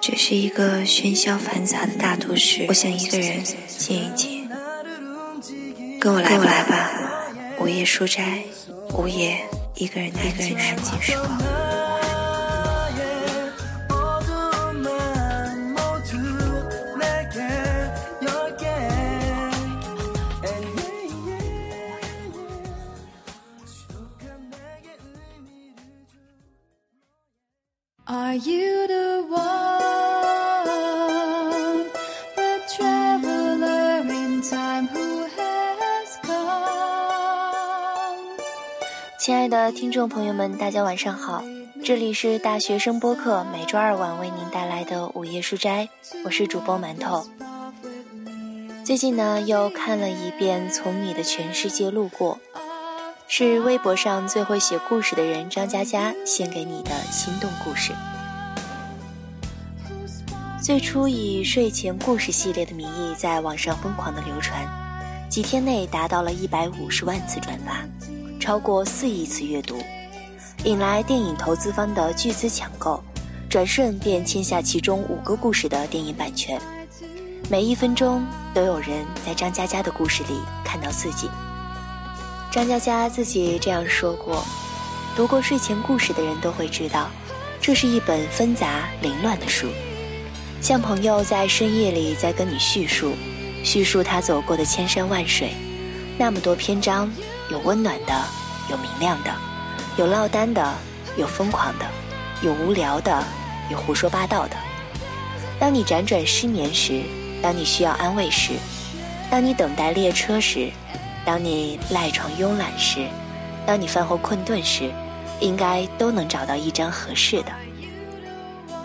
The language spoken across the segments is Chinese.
这是一个喧嚣繁杂的大都市，我想一个人静一静。跟我来，跟我来吧。午夜书斋，午夜一个人，一个人安静时光。众朋友们，大家晚上好，这里是大学生播客，每周二晚为您带来的午夜书斋，我是主播馒头。最近呢，又看了一遍《从你的全世界路过》。是微博上最会写故事的人张嘉佳献给你的心动故事。最初以睡前故事系列的名义在网上疯狂的流传，几天内达到了一百五十万次转发，超过四亿次阅读，引来电影投资方的巨资抢购，转瞬便签下其中五个故事的电影版权。每一分钟都有人在张嘉佳的故事里看到自己。张嘉佳自己这样说过：“读过睡前故事的人都会知道，这是一本纷杂凌乱的书，像朋友在深夜里在跟你叙述，叙述他走过的千山万水，那么多篇章，有温暖的，有明亮的，有落单的，有疯狂的，有无聊的，有胡说八道的。当你辗转失眠时，当你需要安慰时，当你等待列车时。”当你赖床慵懒时，当你饭后困顿时，应该都能找到一张合适的。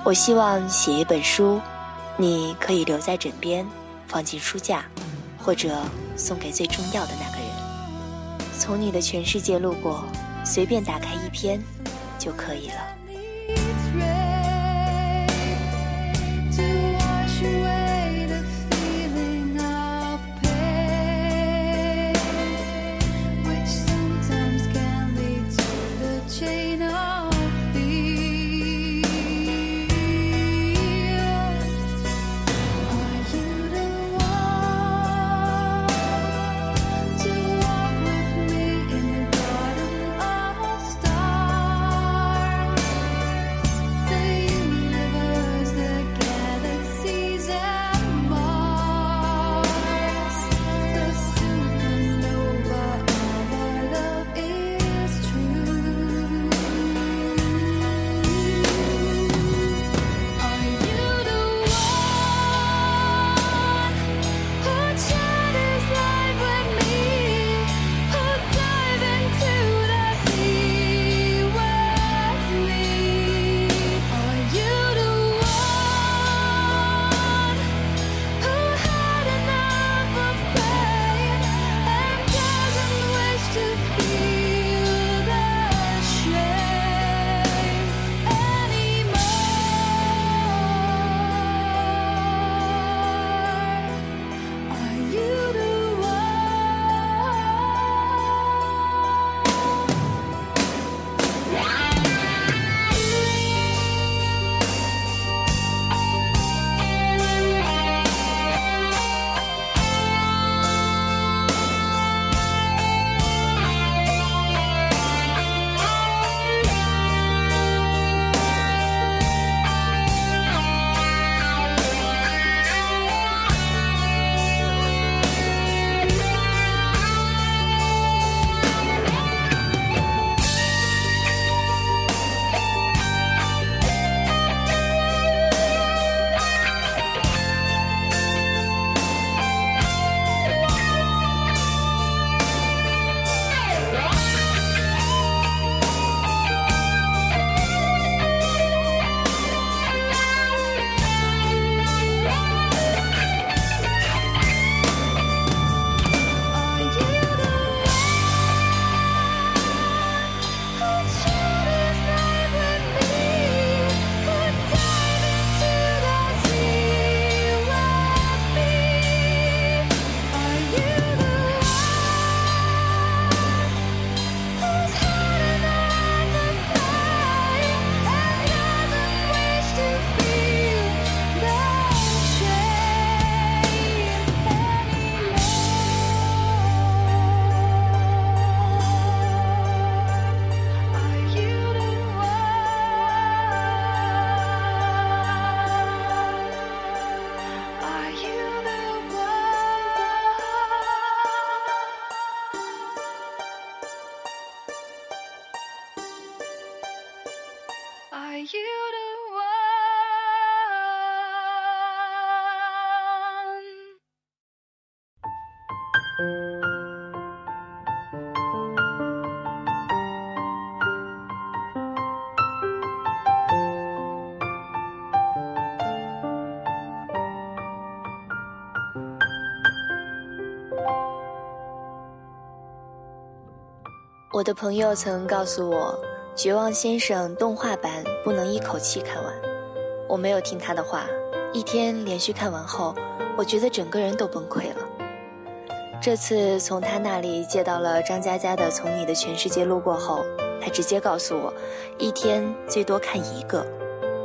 我希望写一本书，你可以留在枕边，放进书架，或者送给最重要的那个。从你的全世界路过，随便打开一篇，就可以了。我的朋友曾告诉我，《绝望先生》动画版不能一口气看完。我没有听他的话，一天连续看完后，我觉得整个人都崩溃了。这次从他那里借到了张嘉佳的《从你的全世界路过》后，他直接告诉我，一天最多看一个。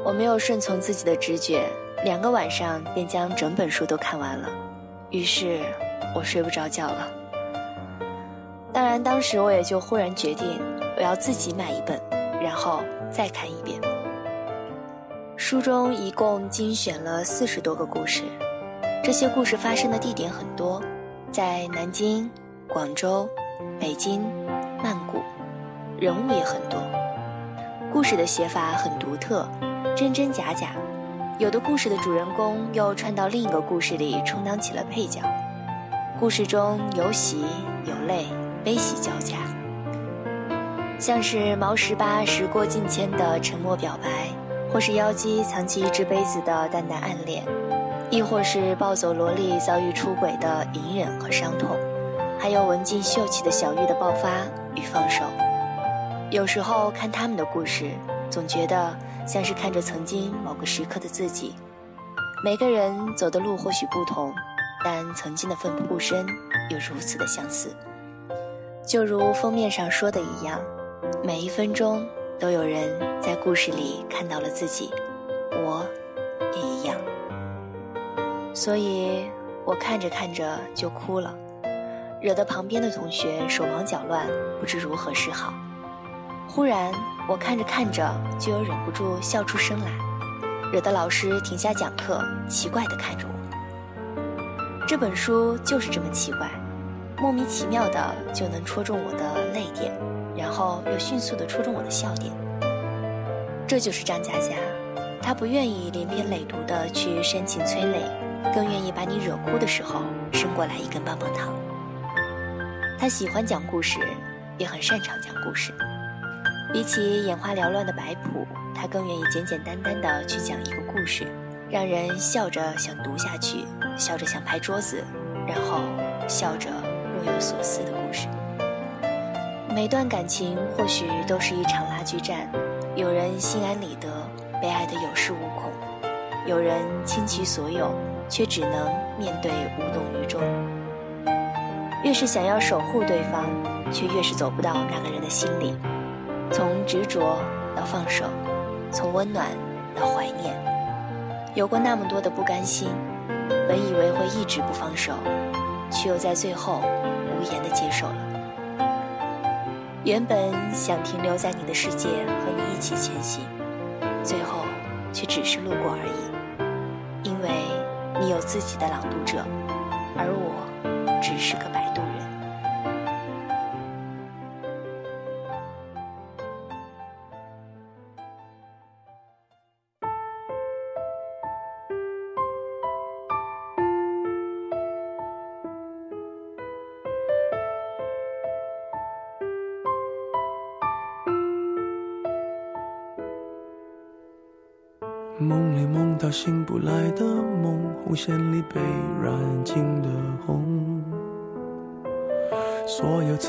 我没有顺从自己的直觉，两个晚上便将整本书都看完了，于是我睡不着觉了。当然，当时我也就忽然决定，我要自己买一本，然后再看一遍。书中一共精选了四十多个故事，这些故事发生的地点很多，在南京、广州、北京、曼谷，人物也很多。故事的写法很独特，真真假假，有的故事的主人公又串到另一个故事里充当起了配角。故事中有喜有泪。悲喜交加，像是毛十八时过境迁的沉默表白，或是妖姬藏起一只杯子的淡淡暗恋，亦或是暴走萝莉遭遇出轨的隐忍和伤痛，还有文静秀气的小玉的爆发与放手。有时候看他们的故事，总觉得像是看着曾经某个时刻的自己。每个人走的路或许不同，但曾经的奋不顾身又如此的相似。就如封面上说的一样，每一分钟都有人在故事里看到了自己，我也一样。所以我看着看着就哭了，惹得旁边的同学手忙脚乱，不知如何是好。忽然我看着看着就又忍不住笑出声来，惹得老师停下讲课，奇怪地看着我。这本书就是这么奇怪。莫名其妙的就能戳中我的泪点，然后又迅速的戳中我的笑点。这就是张嘉佳，他不愿意连篇累牍的去煽情催泪，更愿意把你惹哭的时候伸过来一根棒棒糖。他喜欢讲故事，也很擅长讲故事。比起眼花缭乱的摆谱，他更愿意简简单单的去讲一个故事，让人笑着想读下去，笑着想拍桌子，然后笑着。若有所思的故事，每段感情或许都是一场拉锯战，有人心安理得，被爱得有恃无恐；有人倾其所有，却只能面对无动于衷。越是想要守护对方，却越是走不到那个人的心里。从执着到放手，从温暖到怀念，有过那么多的不甘心，本以为会一直不放手，却又在最后。无言的接受了。原本想停留在你的世界和你一起前行，最后却只是路过而已。因为你有自己的朗读者，而我只是个白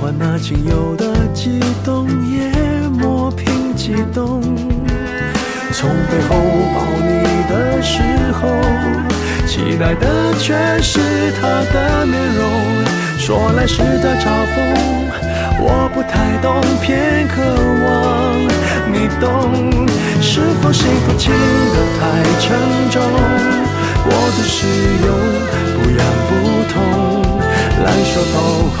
换那仅有的激动，也磨平激动。从背后抱你的时候，期待的却是他的面容。说来是在嘲讽，我不太懂，偏渴望你懂。是否幸福轻得太沉重？我的使用不痒不痛，烂熟透红，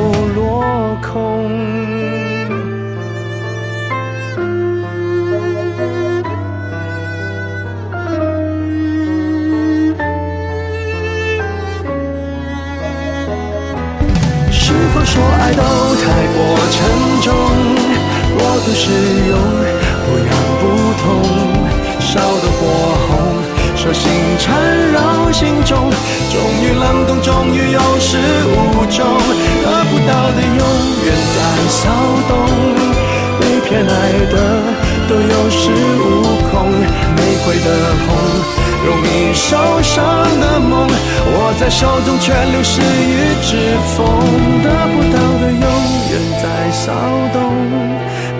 过度使用不痒不痛，烧得火红，手心缠绕心中，终于冷冻，终于有始无终，得不到的永远在骚动，被偏爱的都有恃无恐，玫瑰的红。容易受伤的梦，握在手中却流失于指缝，得不到的永远在骚动，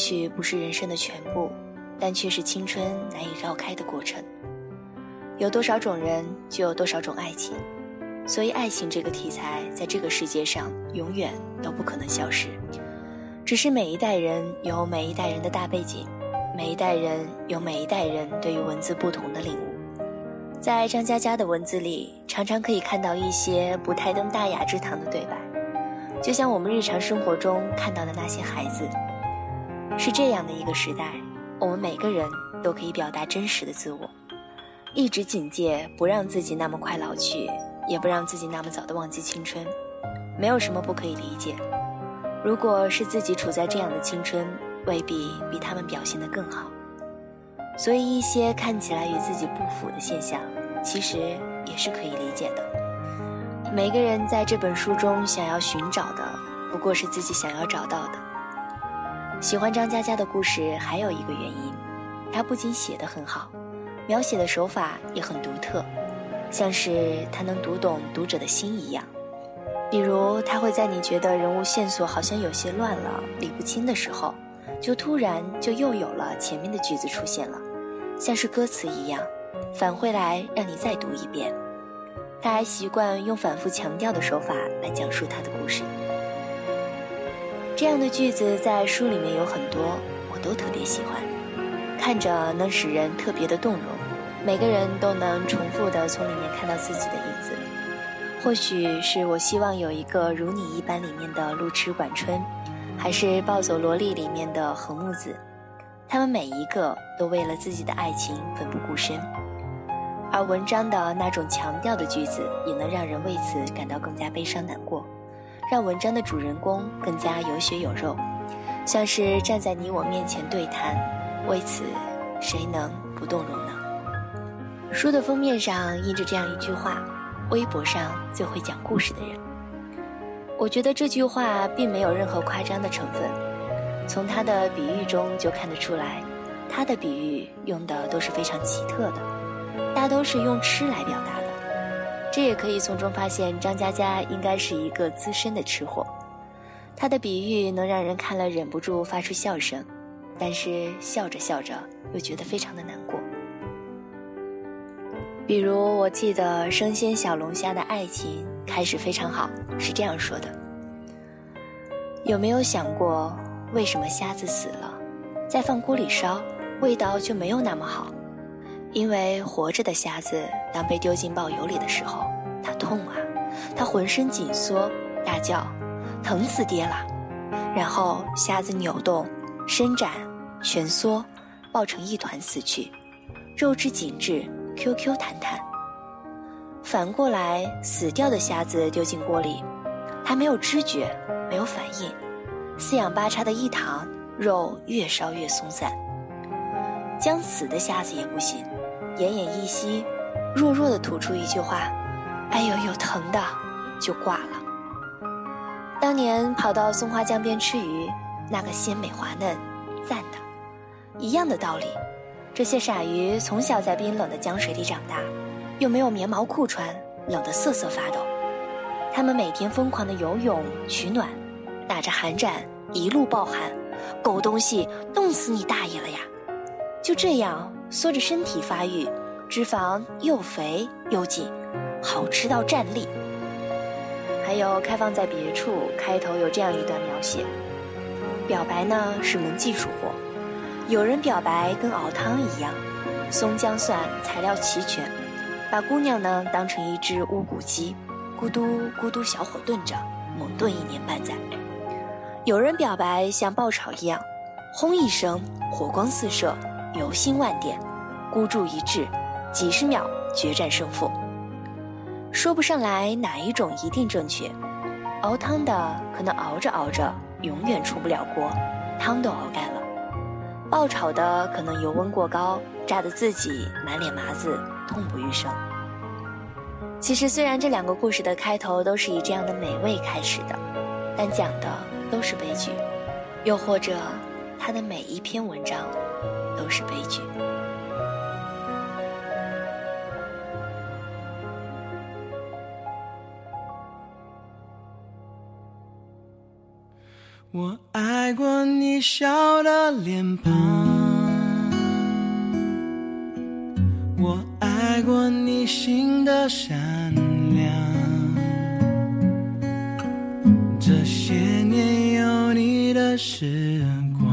许不是人生的全部，但却是青春难以绕开的过程。有多少种人，就有多少种爱情，所以爱情这个题材在这个世界上永远都不可能消失。只是每一代人有每一代人的大背景，每一代人有每一代人对于文字不同的领悟。在张嘉佳的文字里，常常可以看到一些不太登大雅之堂的对白，就像我们日常生活中看到的那些孩子。是这样的一个时代，我们每个人都可以表达真实的自我，一直警戒不让自己那么快老去，也不让自己那么早的忘记青春。没有什么不可以理解。如果是自己处在这样的青春，未必比他们表现得更好。所以一些看起来与自己不符的现象，其实也是可以理解的。每个人在这本书中想要寻找的，不过是自己想要找到的。喜欢张嘉佳的故事还有一个原因，她不仅写得很好，描写的手法也很独特，像是她能读懂读者的心一样。比如，她会在你觉得人物线索好像有些乱了、理不清的时候，就突然就又有了前面的句子出现了，像是歌词一样，返回来让你再读一遍。他还习惯用反复强调的手法来讲述他的故事。这样的句子在书里面有很多，我都特别喜欢，看着能使人特别的动容，每个人都能重复的从里面看到自己的影子。或许是我希望有一个如你一般里面的路痴管春，还是暴走萝莉里面的横木子，他们每一个都为了自己的爱情奋不顾身，而文章的那种强调的句子，也能让人为此感到更加悲伤难过。让文章的主人公更加有血有肉，像是站在你我面前对谈。为此，谁能不动容呢？书的封面上印着这样一句话：“微博上最会讲故事的人。”我觉得这句话并没有任何夸张的成分，从他的比喻中就看得出来，他的比喻用的都是非常奇特的，大都是用吃来表达。这也可以从中发现，张嘉佳应该是一个资深的吃货。他的比喻能让人看了忍不住发出笑声，但是笑着笑着又觉得非常的难过。比如，我记得生鲜小龙虾的爱情开始非常好，是这样说的：有没有想过，为什么虾子死了，再放锅里烧，味道就没有那么好？因为活着的虾子，当被丢进爆油里的时候，它痛啊，它浑身紧缩，大叫。疼死爹了！然后虾子扭动、伸展、蜷缩，抱成一团死去，肉质紧致，Q Q 弹弹。反过来，死掉的虾子丢进锅里，它没有知觉，没有反应，四仰八叉的一躺，肉越烧越松散。将死的虾子也不行，奄奄一息，弱弱的吐出一句话：“哎呦，有疼的！”就挂了。当年跑到松花江边吃鱼，那个鲜美滑嫩，赞的。一样的道理，这些傻鱼从小在冰冷的江水里长大，又没有棉毛裤穿，冷得瑟瑟发抖。他们每天疯狂的游泳取暖，打着寒战，一路暴寒，狗东西，冻死你大爷了呀！就这样缩着身体发育，脂肪又肥又紧，好吃到站立。还有开放在别处，开头有这样一段描写：表白呢是门技术活，有人表白跟熬汤一样，松姜蒜材料齐全，把姑娘呢当成一只乌骨鸡，咕嘟咕嘟小火炖着，猛炖一年半载；有人表白像爆炒一样，轰一声，火光四射，油星万点，孤注一掷，几十秒决战胜负。说不上来哪一种一定正确，熬汤的可能熬着熬着永远出不了锅，汤都熬干了；爆炒的可能油温过高，炸得自己满脸麻子，痛不欲生。其实虽然这两个故事的开头都是以这样的美味开始的，但讲的都是悲剧，又或者他的每一篇文章都是悲剧。我爱过你笑的脸庞，我爱过你心的善良。这些年有你的时光，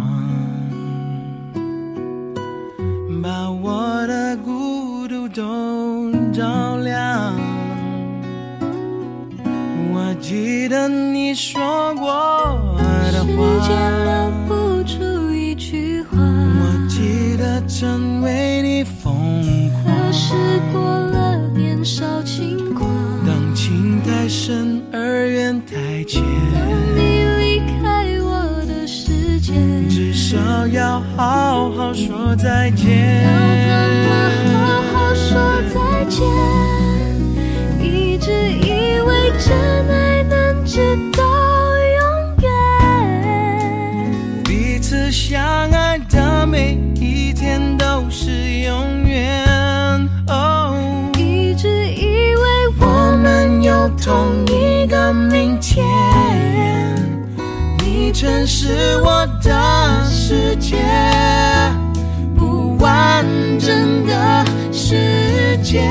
把我的孤独都照亮。我记得你说过。时间留不住一句话，我记得曾为你疯狂。可是过了年少轻狂，当情太深而缘太浅，当你离开我的世界，至少要好好说再见。同一个明天，你曾是我的世界，不完整的世界。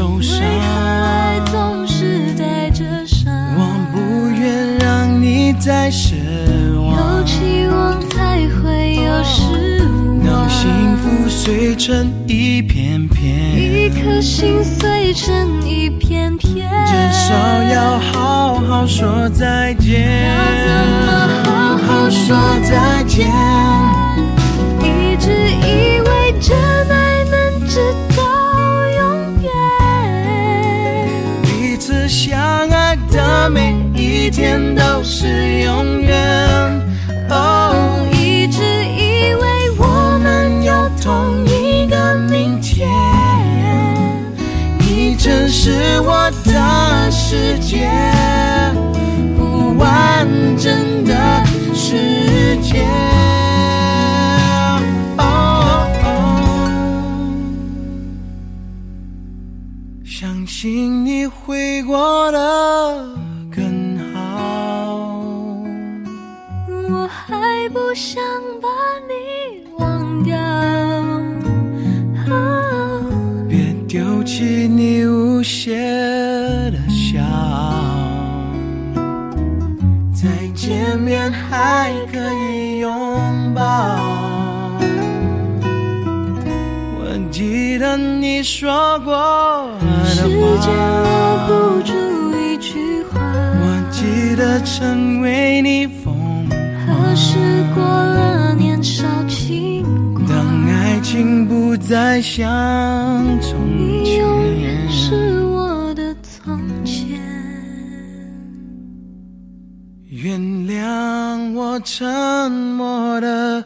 受伤，为何爱总是带着伤？我不愿让你再失望，有期望才会有失望。当幸福碎成一片片，一颗心碎成一片片，至少要好好说再见。要怎么好好说再见？天都是永远。哦，一直以为我们有同一个明天，你曾是我的世界，不完整的丢弃你无邪的笑，再见面还可以拥抱。我记得你说过时间留，不住一句话，我记得曾为你疯狂何时过了年少轻狂？当爱情不再像从你我沉默的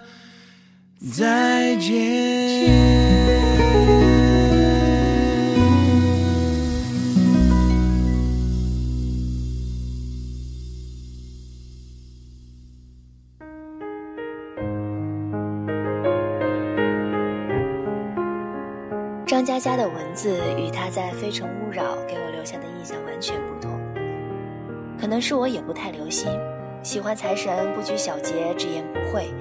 再见。张嘉佳的文字与他在《非诚勿扰》给我留下的印象完全不同。可能是我也不太留心，喜欢财神不拘小节、直言不讳。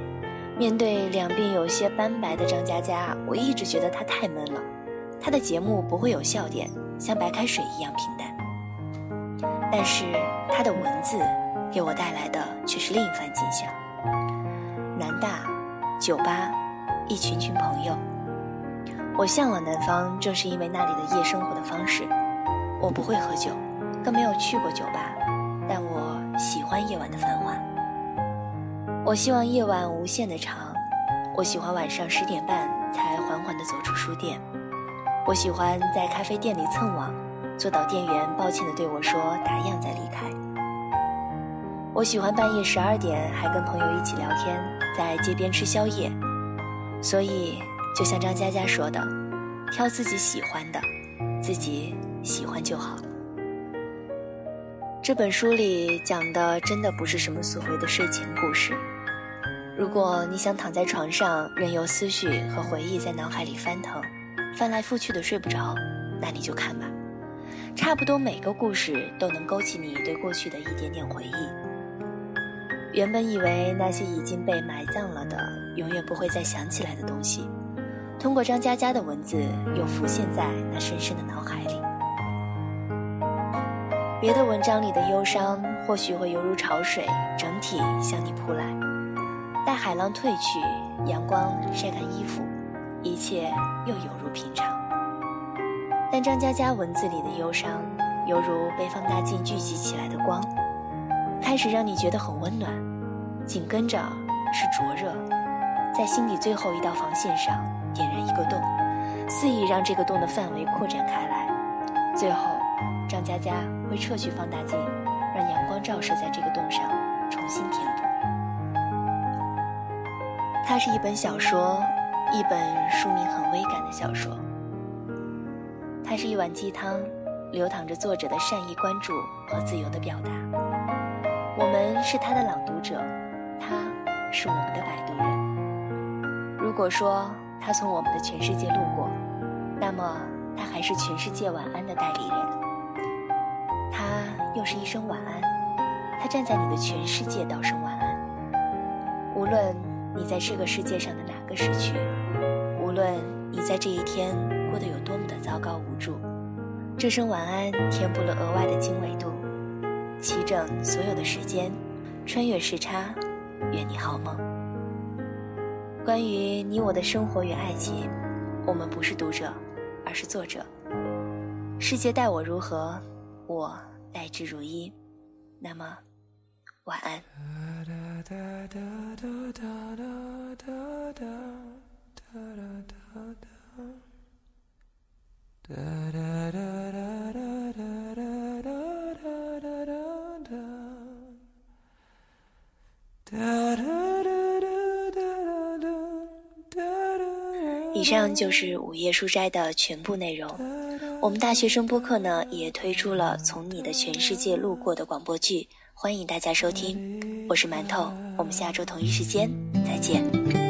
面对两鬓有些斑白的张嘉佳，我一直觉得他太闷了。他的节目不会有笑点，像白开水一样平淡。但是他的文字给我带来的却是另一番景象：南大、酒吧、一群群朋友。我向往南方，正是因为那里的夜生活的方式。我不会喝酒，更没有去过酒吧，喜欢夜晚的繁华。我希望夜晚无限的长，我喜欢晚上十点半才缓缓地走出书店。我喜欢在咖啡店里蹭网，坐到店员抱歉地对我说“打烊”再离开。我喜欢半夜十二点还跟朋友一起聊天，在街边吃宵夜。所以，就像张嘉佳说的，挑自己喜欢的，自己喜欢就好。这本书里讲的真的不是什么所谓的睡前故事。如果你想躺在床上，任由思绪和回忆在脑海里翻腾，翻来覆去的睡不着，那你就看吧。差不多每个故事都能勾起你对过去的一点点回忆。原本以为那些已经被埋葬了的，永远不会再想起来的东西，通过张嘉佳的文字，又浮现在那深深的脑海里。别的文章里的忧伤，或许会犹如潮水，整体向你扑来。待海浪退去，阳光晒干衣服，一切又犹如平常。但张嘉佳文字里的忧伤，犹如被放大镜聚集起来的光，开始让你觉得很温暖，紧跟着是灼热，在心底最后一道防线上点燃一个洞，肆意让这个洞的范围扩展开来。最后，张嘉佳会撤去放大镜，让阳光照射在这个洞上，重新填补。它是一本小说，一本书名很微感的小说。它是一碗鸡汤，流淌着作者的善意关注和自由的表达。我们是他的朗读者，他是我们的摆渡人。如果说他从我们的全世界路过，那么他还是全世界晚安的代理人。又是一声晚安，他站在你的全世界道声晚安。无论你在这个世界上的哪个时区，无论你在这一天过得有多么的糟糕无助，这声晚安填补了额外的经纬度，齐整所有的时间，穿越时差，愿你好梦。关于你我的生活与爱情，我们不是读者，而是作者。世界待我如何，我来之如一。那么晚安。以上就是午夜书斋的全部内容。我们大学生播客呢，也推出了《从你的全世界路过》的广播剧，欢迎大家收听。我是馒头，我们下周同一时间再见。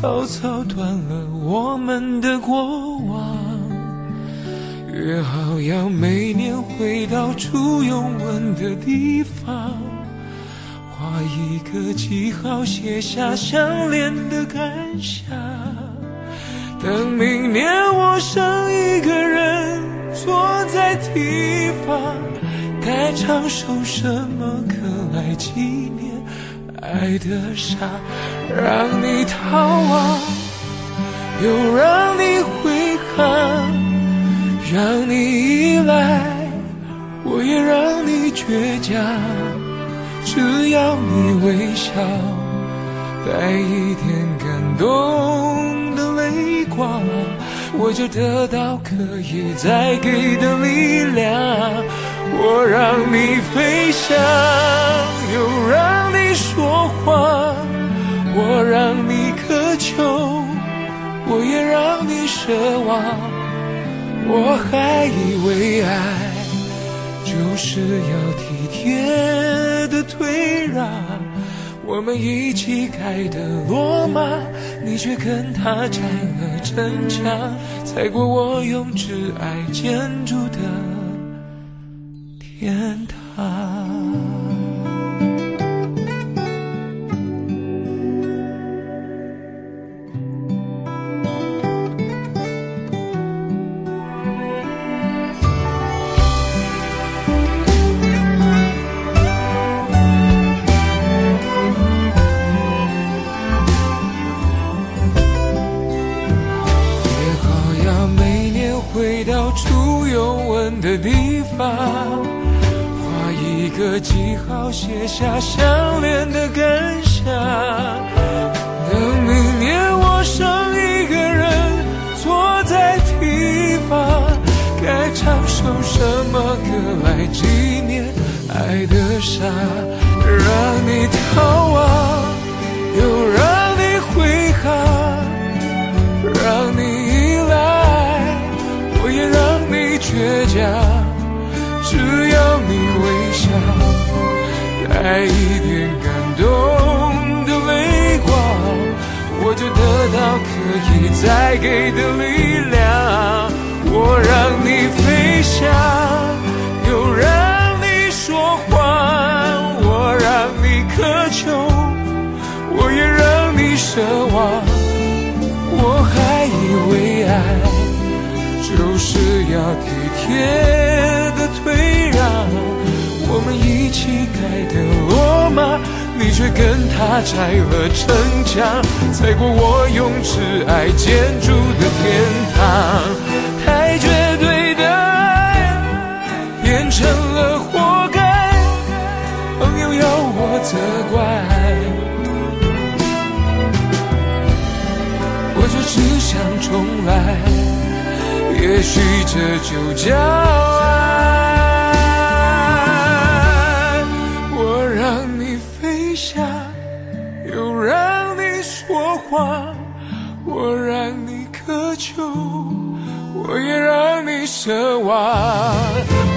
草草断了我们的过往。约好要每年回到初拥吻的地方，画一个记号，写下相恋的感想。等明年我剩一个人坐在地方。该唱首什么歌来纪念爱的傻？让你逃亡，又让你悔恨，让你依赖，我也让你倔强。只要你微笑，带一点感动的泪光，我就得到可以再给的力量。我让你飞翔，又让你说谎；我让你渴求，我也让你奢望。我还以为爱就是要体贴的退让，我们一起盖的罗马，你却跟他拆了城墙，踩过我用挚爱建筑的。天堂。家乡再给的力量。我让你飞翔，又让你说谎，我让你渴求，我也让你奢望。我还以为爱就是要体贴的。退让，我们一起改的罗马，却跟他拆了城墙，踩过我用挚爱建筑的天堂。太绝对的爱变成了活该，朋友要我责怪，我就只想重来，也许这就叫爱。我也让你奢望。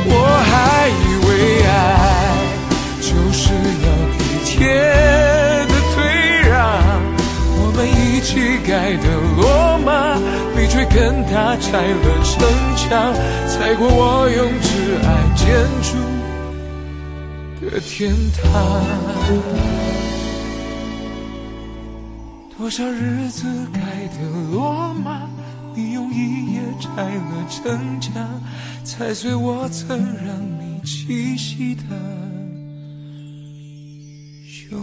我还以为爱就是要体贴的退让，我们一起盖的罗马，你却跟他拆了城墙，踩过我用挚爱建筑的天堂。多少日子盖的罗马，你用一夜拆了城墙，踩碎我曾让你栖息的。胸